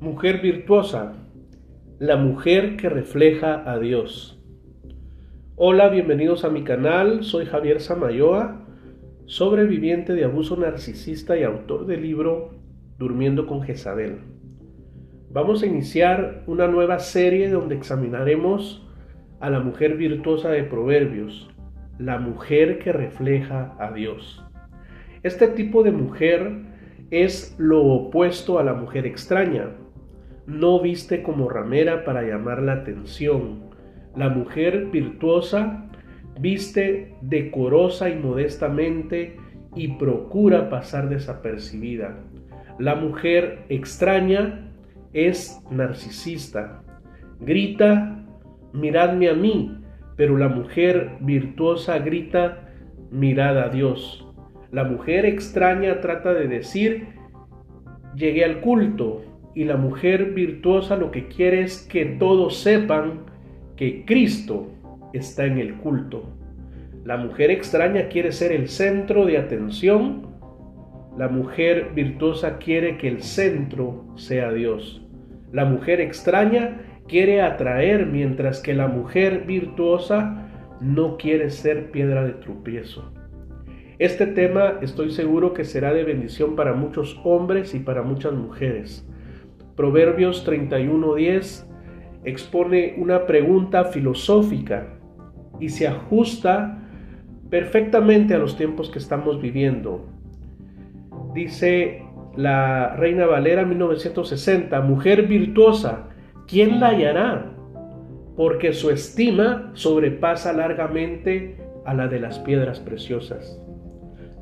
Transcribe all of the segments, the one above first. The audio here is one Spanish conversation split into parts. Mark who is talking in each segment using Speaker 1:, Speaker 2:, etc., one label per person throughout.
Speaker 1: Mujer virtuosa, la mujer que refleja a Dios. Hola, bienvenidos a mi canal, soy Javier Samayoa, sobreviviente de abuso narcisista y autor del libro Durmiendo con Jezabel. Vamos a iniciar una nueva serie donde examinaremos a la mujer virtuosa de Proverbios, la mujer que refleja a Dios. Este tipo de mujer es lo opuesto a la mujer extraña. No viste como ramera para llamar la atención. La mujer virtuosa viste decorosa y modestamente y procura pasar desapercibida. La mujer extraña es narcisista. Grita, miradme a mí, pero la mujer virtuosa grita, mirad a Dios. La mujer extraña trata de decir, llegué al culto, y la mujer virtuosa lo que quiere es que todos sepan que Cristo está en el culto. La mujer extraña quiere ser el centro de atención. La mujer virtuosa quiere que el centro sea Dios. La mujer extraña quiere atraer mientras que la mujer virtuosa no quiere ser piedra de tropiezo. Este tema estoy seguro que será de bendición para muchos hombres y para muchas mujeres. Proverbios 31:10 expone una pregunta filosófica y se ajusta perfectamente a los tiempos que estamos viviendo. Dice la Reina Valera 1960, mujer virtuosa, ¿quién la hallará? Porque su estima sobrepasa largamente a la de las piedras preciosas.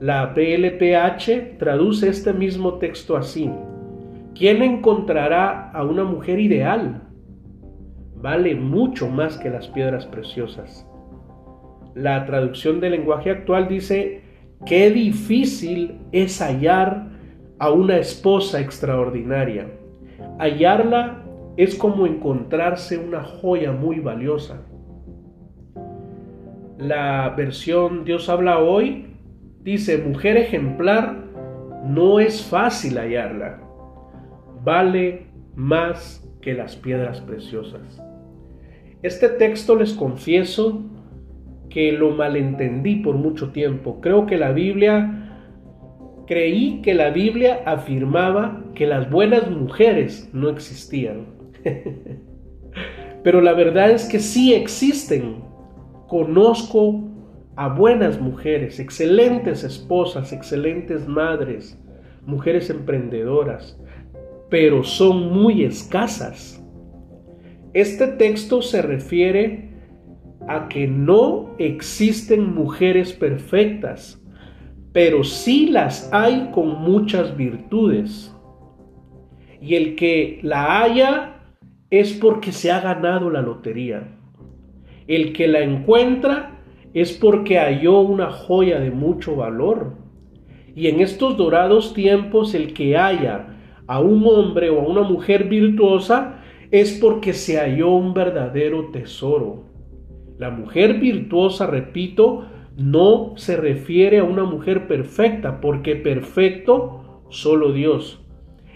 Speaker 1: La PLPH traduce este mismo texto así. ¿Quién encontrará a una mujer ideal? Vale mucho más que las piedras preciosas. La traducción del lenguaje actual dice, qué difícil es hallar a una esposa extraordinaria. Hallarla es como encontrarse una joya muy valiosa. La versión Dios habla hoy Dice, mujer ejemplar, no es fácil hallarla. Vale más que las piedras preciosas. Este texto les confieso que lo malentendí por mucho tiempo. Creo que la Biblia, creí que la Biblia afirmaba que las buenas mujeres no existían. Pero la verdad es que sí existen. Conozco a buenas mujeres, excelentes esposas, excelentes madres, mujeres emprendedoras, pero son muy escasas. Este texto se refiere a que no existen mujeres perfectas, pero sí las hay con muchas virtudes. Y el que la haya es porque se ha ganado la lotería. El que la encuentra es porque halló una joya de mucho valor. Y en estos dorados tiempos el que haya a un hombre o a una mujer virtuosa es porque se halló un verdadero tesoro. La mujer virtuosa, repito, no se refiere a una mujer perfecta, porque perfecto solo Dios.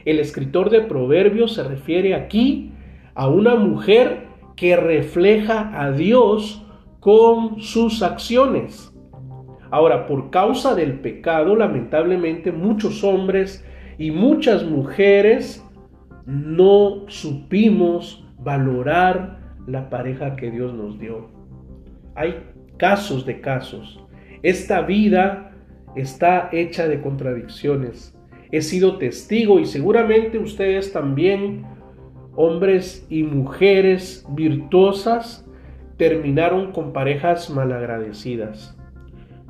Speaker 1: El escritor de Proverbios se refiere aquí a una mujer que refleja a Dios con sus acciones. Ahora, por causa del pecado, lamentablemente muchos hombres y muchas mujeres no supimos valorar la pareja que Dios nos dio. Hay casos de casos. Esta vida está hecha de contradicciones. He sido testigo y seguramente ustedes también, hombres y mujeres virtuosas, terminaron con parejas malagradecidas.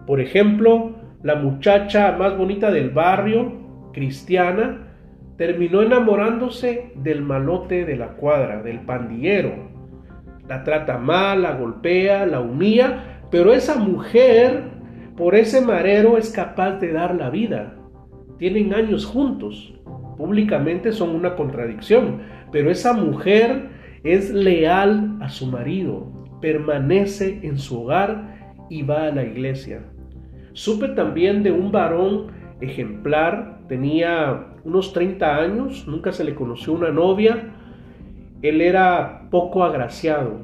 Speaker 1: Por ejemplo, la muchacha más bonita del barrio, cristiana, terminó enamorándose del malote de la cuadra, del pandillero. La trata mal, la golpea, la humilla, pero esa mujer, por ese marero, es capaz de dar la vida. Tienen años juntos. Públicamente son una contradicción, pero esa mujer es leal a su marido, permanece en su hogar y va a la iglesia. Supe también de un varón ejemplar, tenía unos 30 años, nunca se le conoció una novia. Él era poco agraciado,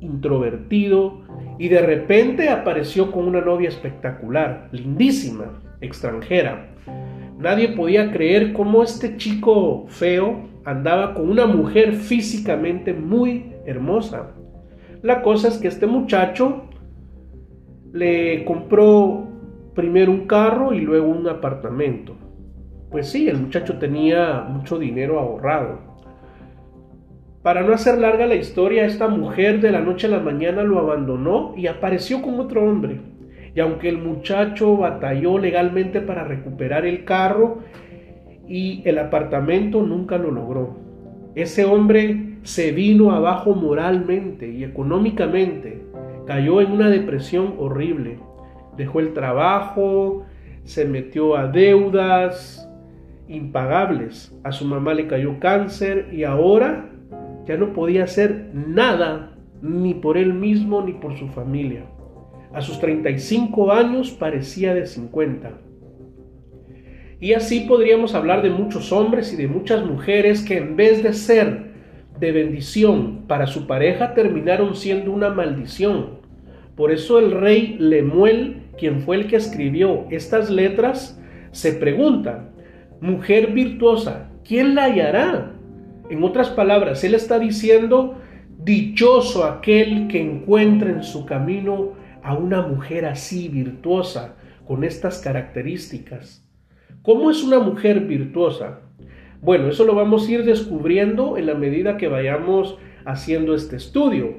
Speaker 1: introvertido y de repente apareció con una novia espectacular, lindísima, extranjera. Nadie podía creer cómo este chico feo andaba con una mujer físicamente muy hermosa. La cosa es que este muchacho le compró primero un carro y luego un apartamento. Pues sí, el muchacho tenía mucho dinero ahorrado. Para no hacer larga la historia, esta mujer de la noche a la mañana lo abandonó y apareció con otro hombre. Y aunque el muchacho batalló legalmente para recuperar el carro y el apartamento, nunca lo logró. Ese hombre se vino abajo moralmente y económicamente. Cayó en una depresión horrible. Dejó el trabajo, se metió a deudas impagables. A su mamá le cayó cáncer y ahora ya no podía hacer nada ni por él mismo ni por su familia. A sus 35 años parecía de 50. Y así podríamos hablar de muchos hombres y de muchas mujeres que en vez de ser de bendición para su pareja terminaron siendo una maldición. Por eso el rey Lemuel, quien fue el que escribió estas letras, se pregunta, mujer virtuosa, ¿quién la hallará? En otras palabras, él está diciendo, dichoso aquel que encuentre en su camino a una mujer así virtuosa, con estas características. ¿Cómo es una mujer virtuosa? Bueno, eso lo vamos a ir descubriendo en la medida que vayamos haciendo este estudio.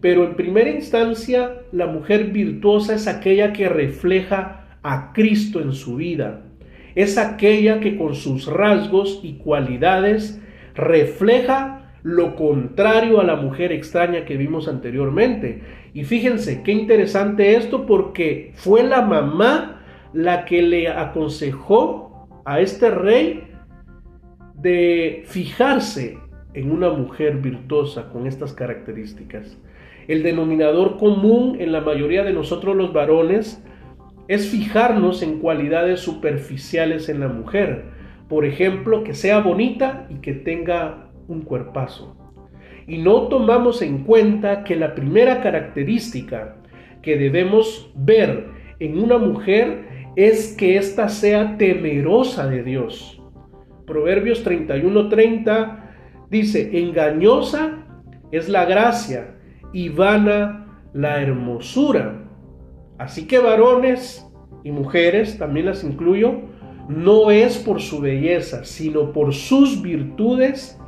Speaker 1: Pero en primera instancia, la mujer virtuosa es aquella que refleja a Cristo en su vida. Es aquella que con sus rasgos y cualidades refleja lo contrario a la mujer extraña que vimos anteriormente. Y fíjense qué interesante esto porque fue la mamá la que le aconsejó a este rey de fijarse en una mujer virtuosa con estas características. El denominador común en la mayoría de nosotros los varones es fijarnos en cualidades superficiales en la mujer, por ejemplo, que sea bonita y que tenga un cuerpazo. Y no tomamos en cuenta que la primera característica que debemos ver en una mujer es que ésta sea temerosa de Dios. Proverbios 31:30 dice, engañosa es la gracia y vana la hermosura. Así que varones y mujeres, también las incluyo, no es por su belleza, sino por sus virtudes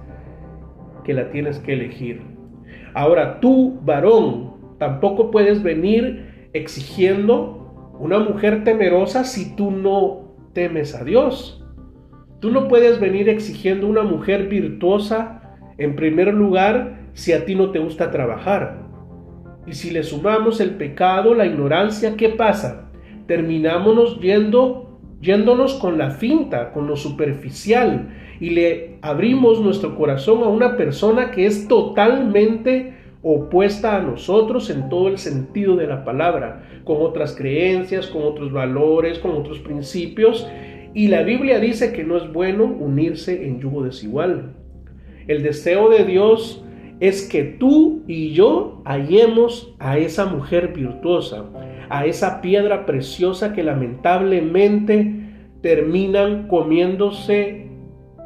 Speaker 1: que la tienes que elegir. Ahora tú, varón, tampoco puedes venir exigiendo una mujer temerosa si tú no temes a Dios. Tú no puedes venir exigiendo una mujer virtuosa en primer lugar si a ti no te gusta trabajar. Y si le sumamos el pecado, la ignorancia, ¿qué pasa? Terminámonos yendo yéndonos con la finta, con lo superficial, y le abrimos nuestro corazón a una persona que es totalmente opuesta a nosotros en todo el sentido de la palabra, con otras creencias, con otros valores, con otros principios, y la Biblia dice que no es bueno unirse en yugo desigual. El deseo de Dios es que tú y yo hallemos a esa mujer virtuosa, a esa piedra preciosa que lamentablemente terminan comiéndose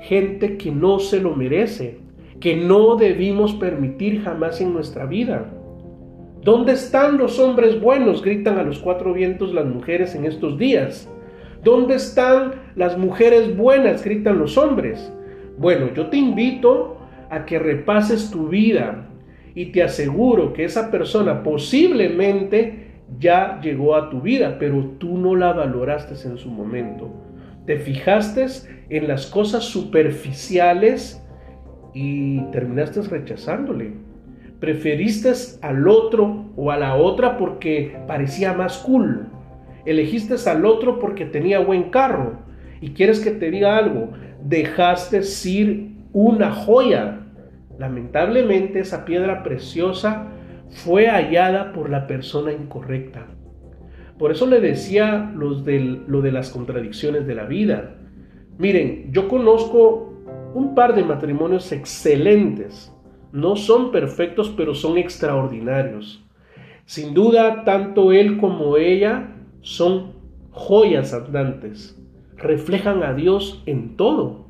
Speaker 1: gente que no se lo merece, que no debimos permitir jamás en nuestra vida. ¿Dónde están los hombres buenos? gritan a los cuatro vientos las mujeres en estos días. ¿Dónde están las mujeres buenas? gritan los hombres. Bueno, yo te invito a que repases tu vida y te aseguro que esa persona posiblemente ya llegó a tu vida, pero tú no la valoraste en su momento. Te fijaste en las cosas superficiales y terminaste rechazándole. Preferiste al otro o a la otra porque parecía más cool. Elegiste al otro porque tenía buen carro. Y quieres que te diga algo, dejaste ir una joya. Lamentablemente esa piedra preciosa fue hallada por la persona incorrecta. Por eso le decía los lo de las contradicciones de la vida. Miren, yo conozco un par de matrimonios excelentes. No son perfectos, pero son extraordinarios. Sin duda, tanto él como ella son joyas andantes. Reflejan a Dios en todo.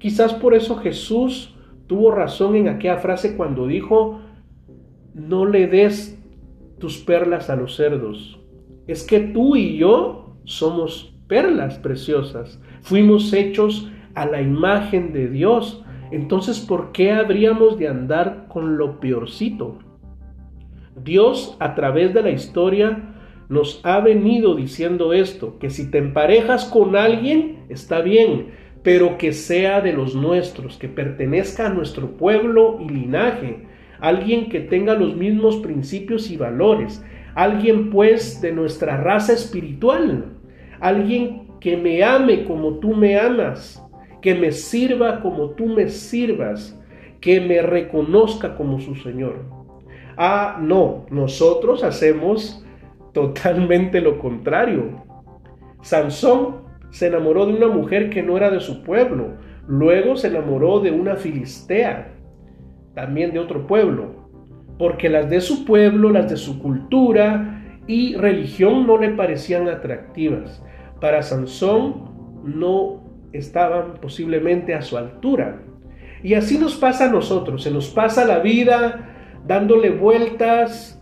Speaker 1: Quizás por eso Jesús tuvo razón en aquella frase cuando dijo, no le des tus perlas a los cerdos. Es que tú y yo somos perlas preciosas. Fuimos hechos a la imagen de Dios. Entonces, ¿por qué habríamos de andar con lo peorcito? Dios, a través de la historia, nos ha venido diciendo esto, que si te emparejas con alguien, está bien, pero que sea de los nuestros, que pertenezca a nuestro pueblo y linaje, alguien que tenga los mismos principios y valores, alguien pues de nuestra raza espiritual, alguien que me ame como tú me amas, que me sirva como tú me sirvas, que me reconozca como su Señor. Ah, no, nosotros hacemos totalmente lo contrario. Sansón se enamoró de una mujer que no era de su pueblo, luego se enamoró de una filistea, también de otro pueblo, porque las de su pueblo, las de su cultura y religión no le parecían atractivas. Para Sansón no estaban posiblemente a su altura. Y así nos pasa a nosotros, se nos pasa la vida dándole vueltas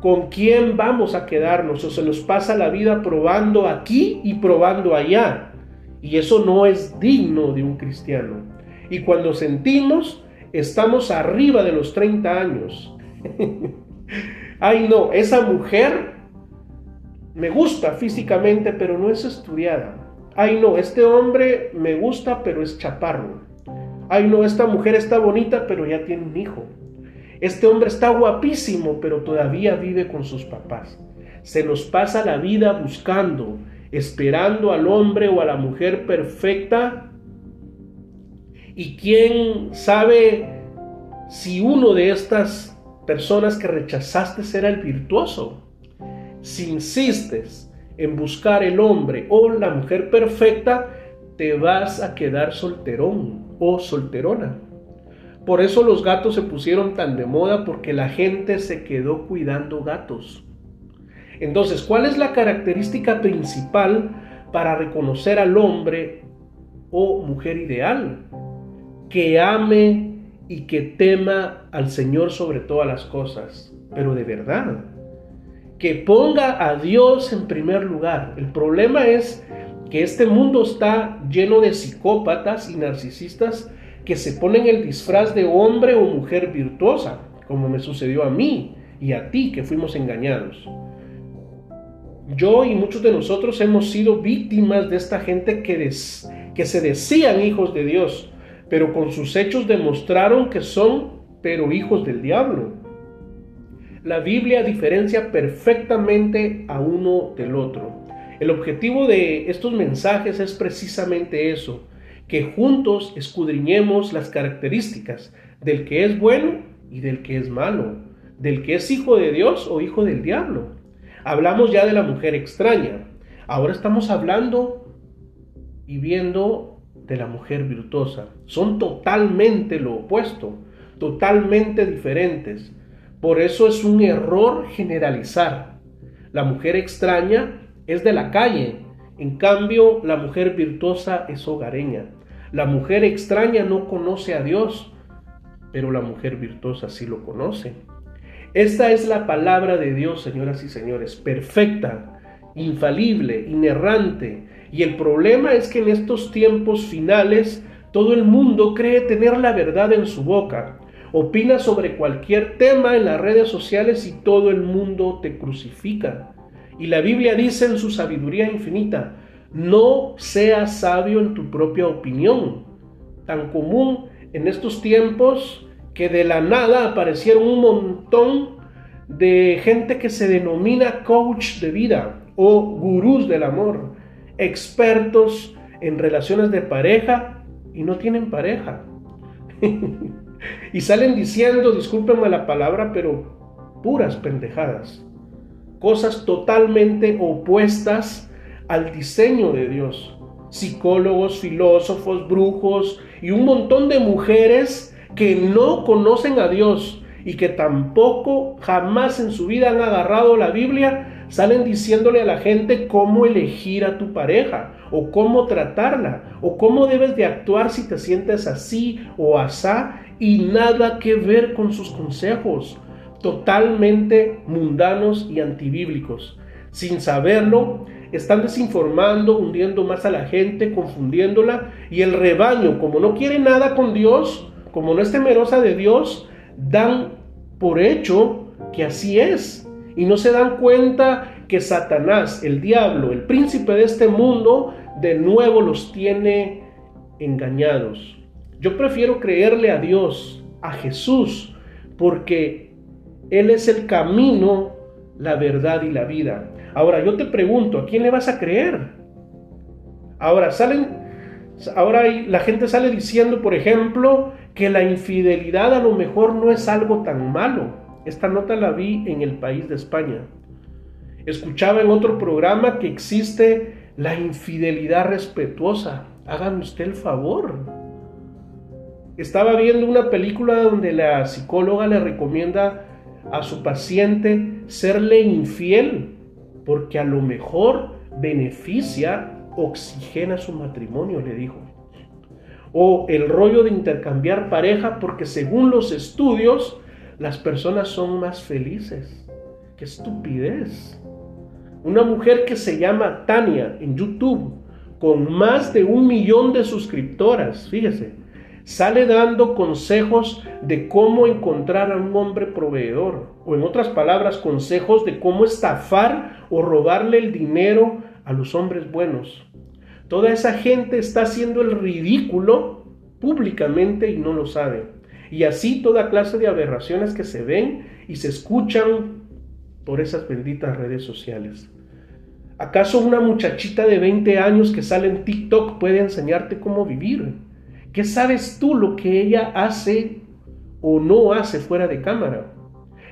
Speaker 1: con quién vamos a quedarnos, o se nos pasa la vida probando aquí y probando allá. Y eso no es digno de un cristiano. Y cuando sentimos, estamos arriba de los 30 años. Ay no, esa mujer me gusta físicamente, pero no es estudiada. Ay, no, este hombre me gusta, pero es chaparro. Ay, no, esta mujer está bonita, pero ya tiene un hijo. Este hombre está guapísimo, pero todavía vive con sus papás. Se nos pasa la vida buscando, esperando al hombre o a la mujer perfecta. Y quién sabe si uno de estas personas que rechazaste será el virtuoso si insistes en buscar el hombre o la mujer perfecta, te vas a quedar solterón o solterona. Por eso los gatos se pusieron tan de moda porque la gente se quedó cuidando gatos. Entonces, ¿cuál es la característica principal para reconocer al hombre o mujer ideal? Que ame y que tema al Señor sobre todas las cosas, pero de verdad que ponga a Dios en primer lugar. El problema es que este mundo está lleno de psicópatas y narcisistas que se ponen el disfraz de hombre o mujer virtuosa, como me sucedió a mí y a ti que fuimos engañados. Yo y muchos de nosotros hemos sido víctimas de esta gente que, que se decían hijos de Dios, pero con sus hechos demostraron que son pero hijos del diablo. La Biblia diferencia perfectamente a uno del otro. El objetivo de estos mensajes es precisamente eso, que juntos escudriñemos las características del que es bueno y del que es malo, del que es hijo de Dios o hijo del diablo. Hablamos ya de la mujer extraña, ahora estamos hablando y viendo de la mujer virtuosa. Son totalmente lo opuesto, totalmente diferentes. Por eso es un error generalizar. La mujer extraña es de la calle, en cambio la mujer virtuosa es hogareña. La mujer extraña no conoce a Dios, pero la mujer virtuosa sí lo conoce. Esta es la palabra de Dios, señoras y señores, perfecta, infalible, inerrante. Y el problema es que en estos tiempos finales todo el mundo cree tener la verdad en su boca Opina sobre cualquier tema en las redes sociales y todo el mundo te crucifica. Y la Biblia dice en su sabiduría infinita, no seas sabio en tu propia opinión. Tan común en estos tiempos que de la nada aparecieron un montón de gente que se denomina coach de vida o gurús del amor, expertos en relaciones de pareja y no tienen pareja. y salen diciendo, discúlpenme la palabra, pero puras pendejadas. Cosas totalmente opuestas al diseño de Dios. psicólogos, filósofos, brujos y un montón de mujeres que no conocen a Dios y que tampoco jamás en su vida han agarrado la Biblia, salen diciéndole a la gente cómo elegir a tu pareja o cómo tratarla o cómo debes de actuar si te sientes así o asá y nada que ver con sus consejos, totalmente mundanos y antibíblicos. Sin saberlo, están desinformando, hundiendo más a la gente, confundiéndola y el rebaño, como no quiere nada con Dios, como no es temerosa de Dios, dan por hecho que así es y no se dan cuenta que Satanás, el diablo, el príncipe de este mundo, de nuevo los tiene engañados. Yo prefiero creerle a Dios, a Jesús, porque Él es el camino, la verdad y la vida. Ahora yo te pregunto, ¿a quién le vas a creer? Ahora salen, ahora la gente sale diciendo, por ejemplo, que la infidelidad a lo mejor no es algo tan malo. Esta nota la vi en el país de España. Escuchaba en otro programa que existe la infidelidad respetuosa. Hagan usted el favor. Estaba viendo una película donde la psicóloga le recomienda a su paciente serle infiel porque a lo mejor beneficia, oxigena su matrimonio, le dijo o el rollo de intercambiar pareja porque según los estudios las personas son más felices. ¡Qué estupidez! Una mujer que se llama Tania en YouTube con más de un millón de suscriptoras, fíjese, sale dando consejos de cómo encontrar a un hombre proveedor, o en otras palabras, consejos de cómo estafar o robarle el dinero a los hombres buenos. Toda esa gente está haciendo el ridículo públicamente y no lo sabe. Y así toda clase de aberraciones que se ven y se escuchan por esas benditas redes sociales. ¿Acaso una muchachita de 20 años que sale en TikTok puede enseñarte cómo vivir? ¿Qué sabes tú lo que ella hace o no hace fuera de cámara?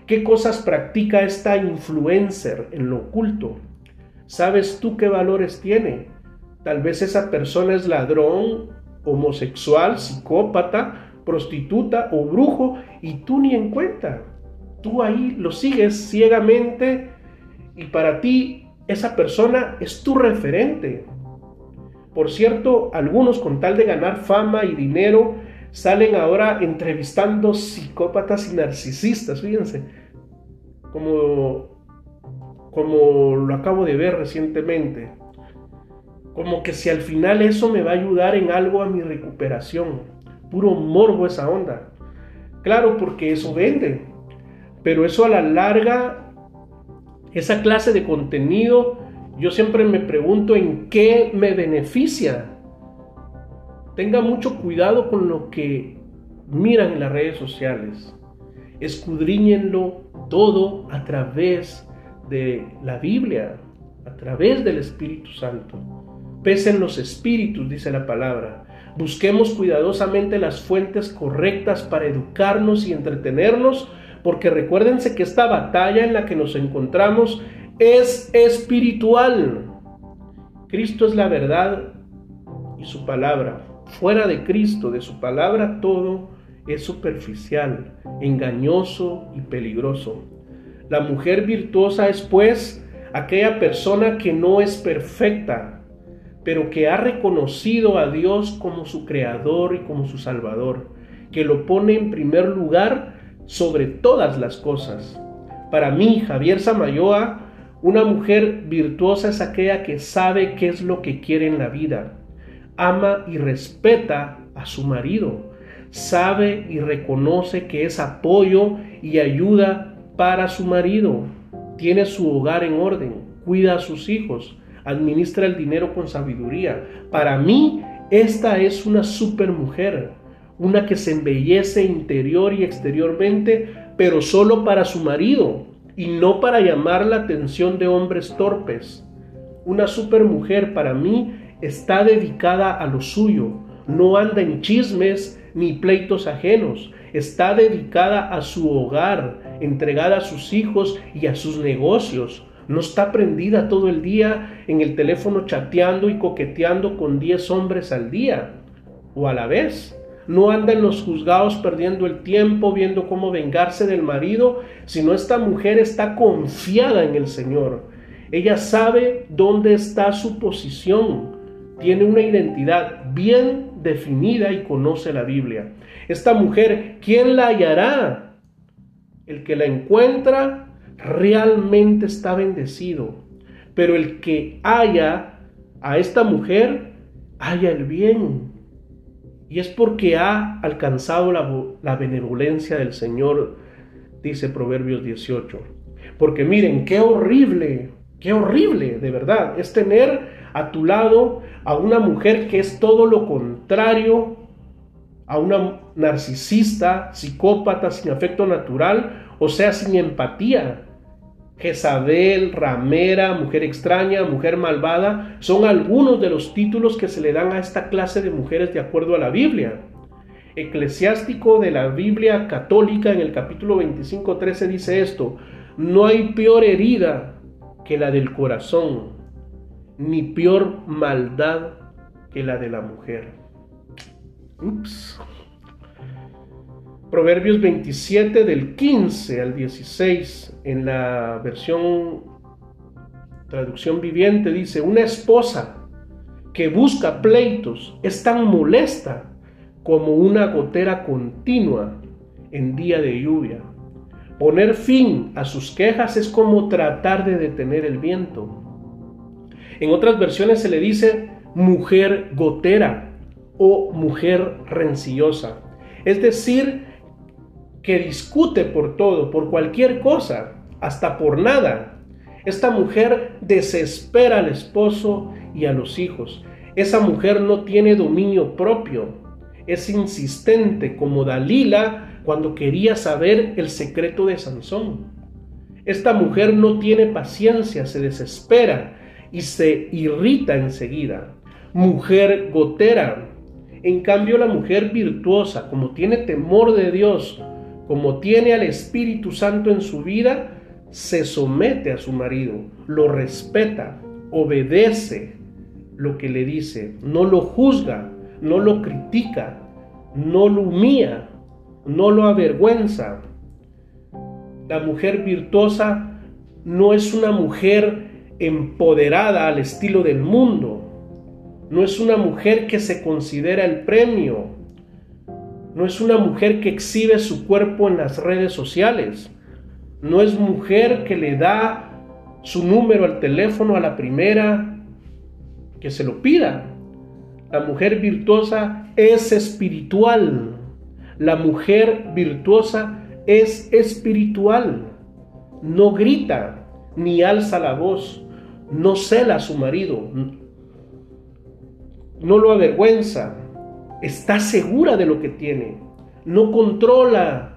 Speaker 1: ¿Qué cosas practica esta influencer en lo oculto? ¿Sabes tú qué valores tiene? Tal vez esa persona es ladrón, homosexual, psicópata, prostituta o brujo y tú ni en cuenta. Tú ahí lo sigues ciegamente y para ti esa persona es tu referente. Por cierto, algunos con tal de ganar fama y dinero salen ahora entrevistando psicópatas y narcisistas, fíjense, como, como lo acabo de ver recientemente como que si al final eso me va a ayudar en algo a mi recuperación. Puro morbo esa onda. Claro, porque eso vende. Pero eso a la larga, esa clase de contenido, yo siempre me pregunto en qué me beneficia. Tenga mucho cuidado con lo que miran en las redes sociales. Escudriñenlo todo a través de la Biblia, a través del Espíritu Santo pesen los espíritus, dice la palabra. Busquemos cuidadosamente las fuentes correctas para educarnos y entretenernos, porque recuérdense que esta batalla en la que nos encontramos es espiritual. Cristo es la verdad y su palabra. Fuera de Cristo, de su palabra, todo es superficial, engañoso y peligroso. La mujer virtuosa es pues aquella persona que no es perfecta, pero que ha reconocido a Dios como su creador y como su salvador, que lo pone en primer lugar sobre todas las cosas. Para mí, Javier Samayoa, una mujer virtuosa es aquella que sabe qué es lo que quiere en la vida, ama y respeta a su marido, sabe y reconoce que es apoyo y ayuda para su marido, tiene su hogar en orden, cuida a sus hijos, administra el dinero con sabiduría. Para mí, esta es una super mujer, una que se embellece interior y exteriormente, pero solo para su marido y no para llamar la atención de hombres torpes. Una super mujer para mí está dedicada a lo suyo, no anda en chismes ni pleitos ajenos, está dedicada a su hogar, entregada a sus hijos y a sus negocios, no está prendida todo el día en el teléfono chateando y coqueteando con 10 hombres al día o a la vez. No anda en los juzgados perdiendo el tiempo viendo cómo vengarse del marido, sino esta mujer está confiada en el Señor. Ella sabe dónde está su posición, tiene una identidad bien definida y conoce la Biblia. Esta mujer, ¿quién la hallará? El que la encuentra realmente está bendecido. Pero el que haya a esta mujer, haya el bien. Y es porque ha alcanzado la, benevolencia del Señor, dice Proverbios 18. Porque miren, qué horrible, qué horrible, de verdad, es tener a tu lado a una mujer que es todo lo contrario a una narcisista, psicópata, sin afecto natural, o sea, sin empatía. Jezabel, ramera, mujer extraña, mujer malvada, son algunos de los títulos que se le dan a esta clase de mujeres de acuerdo a la Biblia. Eclesiástico de la Biblia católica en el capítulo 25, 13 dice esto, no hay peor herida que la del corazón, ni peor maldad que la de la mujer. Ups. Proverbios 27 del 15 al 16 en la versión traducción viviente dice, una esposa que busca pleitos es tan molesta como una gotera continua en día de lluvia. Poner fin a sus quejas es como tratar de detener el viento. En otras versiones se le dice mujer gotera o mujer rencillosa. Es decir, que discute por todo, por cualquier cosa, hasta por nada. Esta mujer desespera al esposo y a los hijos. Esa mujer no tiene dominio propio. Es insistente como Dalila cuando quería saber el secreto de Sansón. Esta mujer no tiene paciencia, se desespera y se irrita enseguida. Mujer gotera. En cambio, la mujer virtuosa, como tiene temor de Dios, como tiene al Espíritu Santo en su vida, se somete a su marido, lo respeta, obedece lo que le dice, no lo juzga, no lo critica, no lo humilla, no lo avergüenza. La mujer virtuosa no es una mujer empoderada al estilo del mundo, no es una mujer que se considera el premio, no es una mujer que exhibe su cuerpo en las redes sociales, no es mujer que le da su número al teléfono a la primera que se lo pida. La mujer virtuosa es espiritual. La mujer virtuosa es espiritual. No grita ni alza la voz. No cela a su marido. No lo avergüenza está segura de lo que tiene, no controla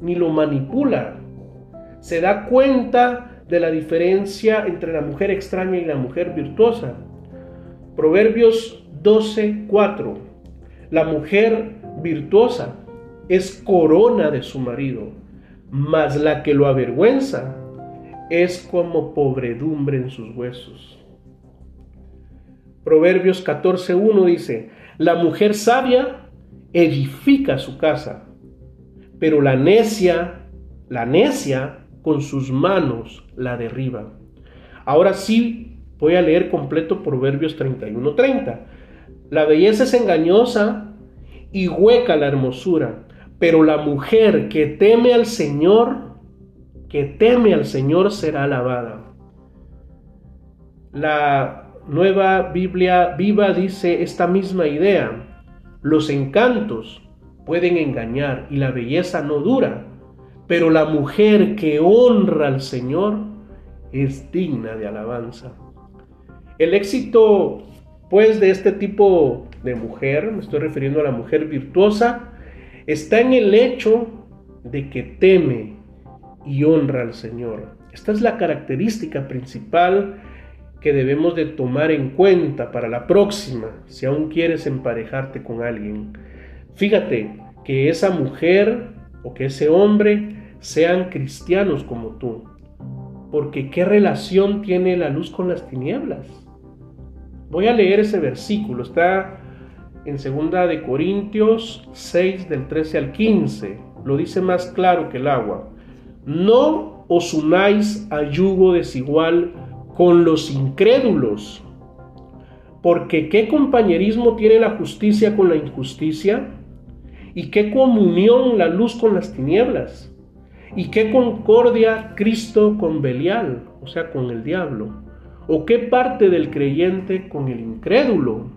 Speaker 1: ni lo manipula, se da cuenta de la diferencia entre la mujer extraña y la mujer virtuosa. Proverbios 12:4. La mujer virtuosa es corona de su marido, mas la que lo avergüenza es como pobredumbre en sus huesos. Proverbios 14:1 dice, la mujer sabia edifica su casa, pero la necia, la necia con sus manos la derriba. Ahora sí voy a leer completo Proverbios 31:30. La belleza es engañosa y hueca la hermosura, pero la mujer que teme al Señor, que teme al Señor será alabada. La Nueva Biblia Viva dice esta misma idea. Los encantos pueden engañar y la belleza no dura, pero la mujer que honra al Señor es digna de alabanza. El éxito, pues, de este tipo de mujer, me estoy refiriendo a la mujer virtuosa, está en el hecho de que teme y honra al Señor. Esta es la característica principal que debemos de tomar en cuenta para la próxima, si aún quieres emparejarte con alguien. Fíjate que esa mujer o que ese hombre sean cristianos como tú. Porque ¿qué relación tiene la luz con las tinieblas? Voy a leer ese versículo, está en 2 de Corintios 6 del 13 al 15. Lo dice más claro que el agua. No os unáis a yugo desigual con los incrédulos. Porque ¿qué compañerismo tiene la justicia con la injusticia? ¿Y qué comunión la luz con las tinieblas? ¿Y qué concordia Cristo con Belial, o sea, con el diablo? ¿O qué parte del creyente con el incrédulo?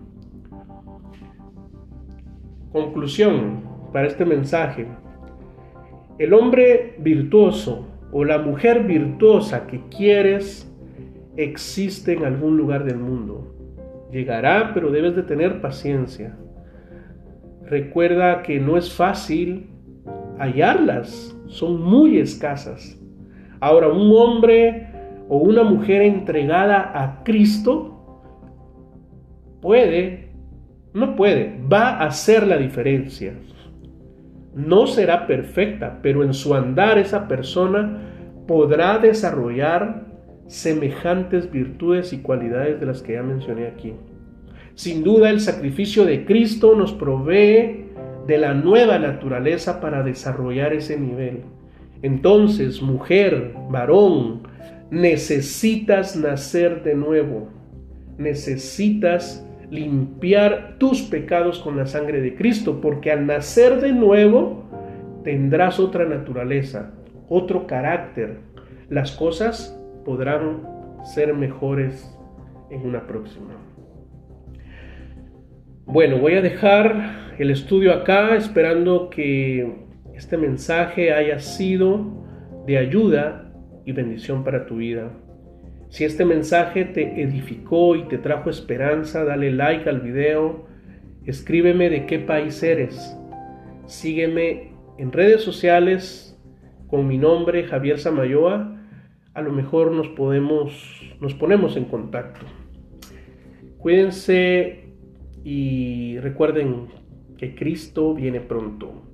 Speaker 1: Conclusión para este mensaje. El hombre virtuoso o la mujer virtuosa que quieres existe en algún lugar del mundo. Llegará, pero debes de tener paciencia. Recuerda que no es fácil hallarlas, son muy escasas. Ahora, un hombre o una mujer entregada a Cristo puede, no puede, va a hacer la diferencia. No será perfecta, pero en su andar esa persona podrá desarrollar semejantes virtudes y cualidades de las que ya mencioné aquí. Sin duda el sacrificio de Cristo nos provee de la nueva naturaleza para desarrollar ese nivel. Entonces, mujer, varón, necesitas nacer de nuevo. Necesitas limpiar tus pecados con la sangre de Cristo, porque al nacer de nuevo tendrás otra naturaleza, otro carácter. Las cosas podrán ser mejores en una próxima. Bueno, voy a dejar el estudio acá esperando que este mensaje haya sido de ayuda y bendición para tu vida. Si este mensaje te edificó y te trajo esperanza, dale like al video, escríbeme de qué país eres. Sígueme en redes sociales con mi nombre Javier Samayoa a lo mejor nos podemos, nos ponemos en contacto. Cuídense y recuerden que Cristo viene pronto.